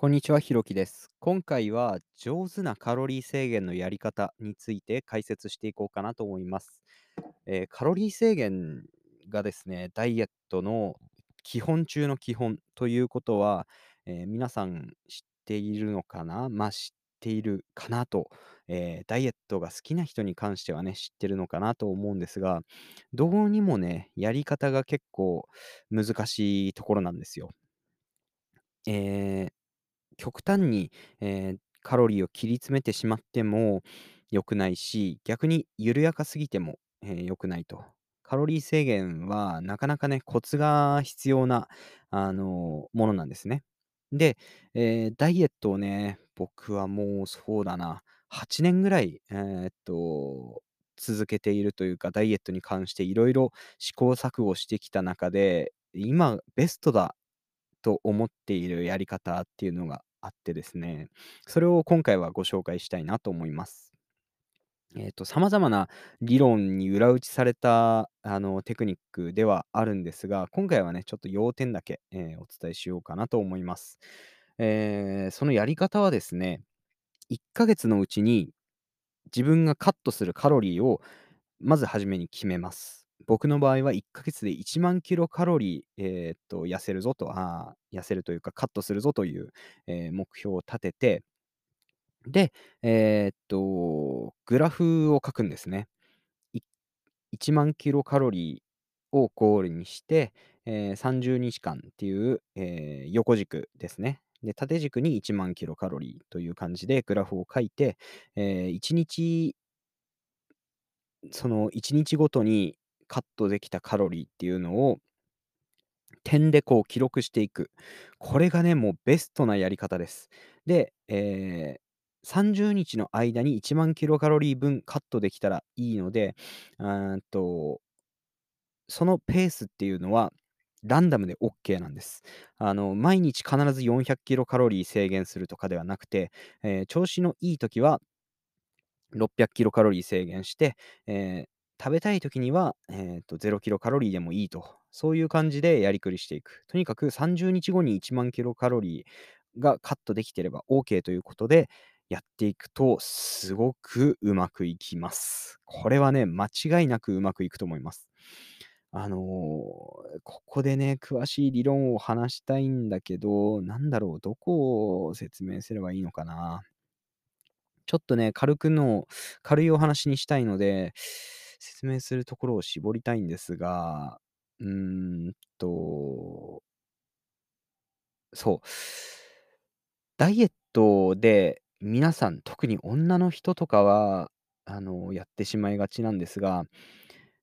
こんにちは、ひろきです。今回は上手なカロリー制限のやり方について解説していこうかなと思います。えーカロリー制限がですね、ダイエットの基本中の基本ということは、えー皆さん知っているのかな？まあ知っているかなと、えーダイエットが好きな人に関してはね、知ってるのかなと思うんですが、どうにもね、やり方が結構難しいところなんですよ。えー極端に、えーカロリーを切り詰めてしまっても良くないし、逆に緩やかすぎても、えー良くないと。カロリー制限はなかなかね、コツが必要な、あの、ものなんですね。で、えーダイエットをね、僕はもうそうだな、8年ぐらい、えーっと、続けているというか、ダイエットに関していろいろ試行錯誤してきた中で、今ベストだと思っているやり方っていうのがあってですね、それを今回はご紹介したいなと思います。えっと、様々な理論に裏打ちされた、あの、テクニックではあるんですが、今回はね、ちょっと要点だけ、えーお伝えしようかなと思います。えーそのやり方はですね、1ヶ月のうちに自分がカットするカロリーをまず初めに決めます。僕の場合は1ヶ月で1万キロカロリー、えーっと、痩せるぞと、あ痩せるというかカットするぞという、えー目標を立てて、で、えーっと、グラフを書くんですね。1万キロカロリーをゴールにして、えー30日間っていう、えー横軸ですね。で、縦軸に1万キロカロリーという感じでグラフを書いて、え1日その1日ごとにカットできたカロリーっていうのを点でこう記録していく。これがね、もうベストなやり方です。で、えー30日の間に1万キロカロリー分カットできたらいいので、と、そのペースっていうのはランダムで OK なんです。あの、毎日必ず400キロカロリー制限するとかではなくて、えー調子のいい時は600キロカロリー制限して、えー食べたい時には、えーと、0キロカロリーでもいいと。そういう感じでやりくりしていく。とにかく30日後に1万キロカロリーがカットできてれば OK ということで、やっていくと、すごくうまくいきます。これはね、間違いなくうまくいくと思います。あのーここでね、詳しい理論を話したいんだけど、なんだろう、どこを説明すればいいのかな。ちょっとね、軽くの軽いお話にしたいので、説明するところを絞りたいんですが、うーんと、そう。ダイエットで皆さん、特に女の人とかは、あの、やってしまいがちなんですが、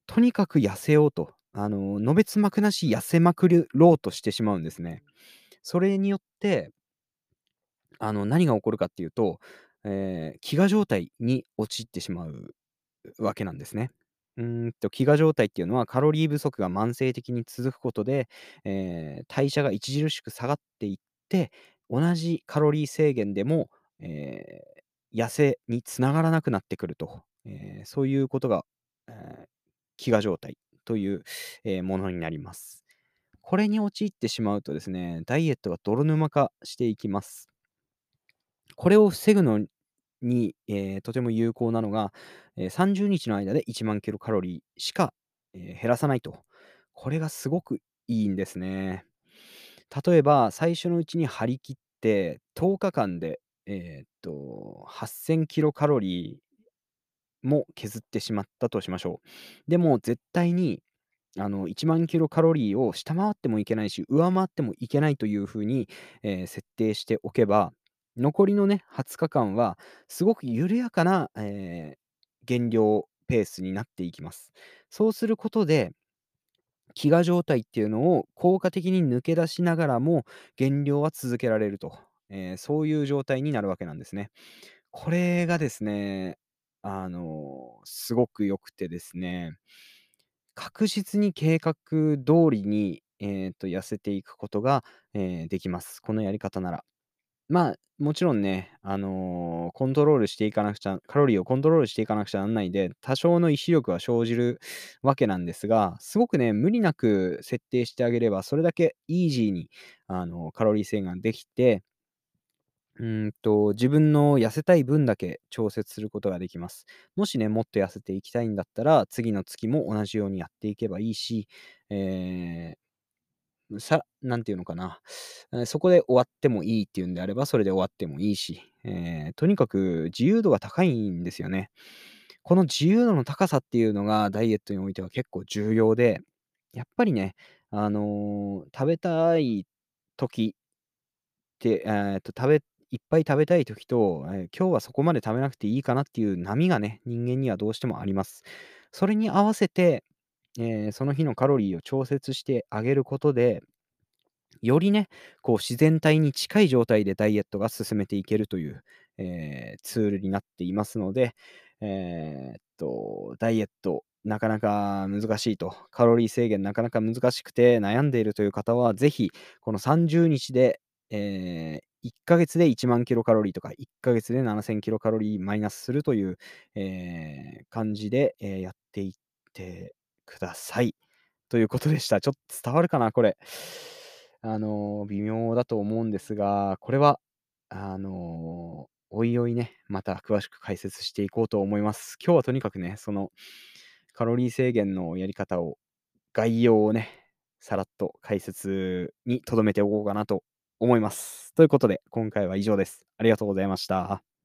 とにかく痩せようと、あの、のべつ幕なし痩せまくろうとしてしまうんですね。それによってあの、何が起こるかっていうと、えー飢餓状態に陥ってしまうわけなんですね。うんと、飢餓状態っていうのは、カロリー不足が慢性的に続くことで、えー代謝が著しく下がっていって、同じカロリー制限でも、えー痩せにつながらなくなってくると、えーそういうことが、えー飢餓状態という、えーものになります。これに陥ってしまうとですね、ダイエットが泥沼化していきます。これを防ぐのに、えーとても有効なのが、えー30日の間で1万キロカロリーしか、減らさないと。これがすごくいいんですね。例えば、最初のうちに張り切って10日間で、えーっと、8000キロカロリーも削ってしまったとしましょう。でも絶対にあの1万キロカロリーを下回ってもいけないし、上回ってもいけないというふうに、えー設定しておけば、残りのね、20日間はすごく緩やかな、えー減量ペースになっていきます。そうすることで、飢餓状態っていうのを効果的に抜け出しながらも、減量は続けられると、えーそういう状態になるわけなんですね。これがですね、あの、すごく良くてですね、確実に計画通りに、えっと、痩せていくことが、えーできます。このやり方なら。まあ、もちろんね、あの、コントロールしていかなくちゃカロリーをコントロールしていかなくちゃなんないで、多少の意志力は生じるわけなんですが、すごくね、無理なく設定してあげれば、それだけイージーに、あの、カロリー制限ができてうんと、自分の痩せたい分だけ調節することができます。もしね、もっと痩せていきたいんだったら、次の月も同じようにやっていけばいいし、えー、さなんていうのかな、そこで終わってもいいっていうんであれば、それで終わってもいいし、えー、とにかく自由度が高いんですよね。この自由度の高さっていうのが、ダイエットにおいては結構重要で、やっぱりね、あの、食べたい時て、えっと、食べいっぱい食べたい時と、え、今日はそこまで食べなくていいかなっていう波がね、人間にはどうしてもあります。それに合わせて、え、その日のカロリーを調節してあげることで、よりね、こう自然体に近い状態でダイエットが進めていけるという、え、ツールになっていますので、えっと、ダイエット、なかなか難しいと、カロリー制限なかなか難しくて悩んでいるという方は、ぜひこの30日で、え、1ヶ月で1万キロカロリーとか、1ヶ月で7000キロカロリーマイナスするという、え、感じで、え、やっていってください。ということでした。ちょっと伝わるかな、これ。あの、微妙だと思うんですが、これは、あの、おいおいね、また詳しく解説していこうと思います。今日はとにかくね、そのカロリー制限のやり方を、概要をね、さらっと解説に留めておこうかなと思います。ということで、今回は以上です。ありがとうございました。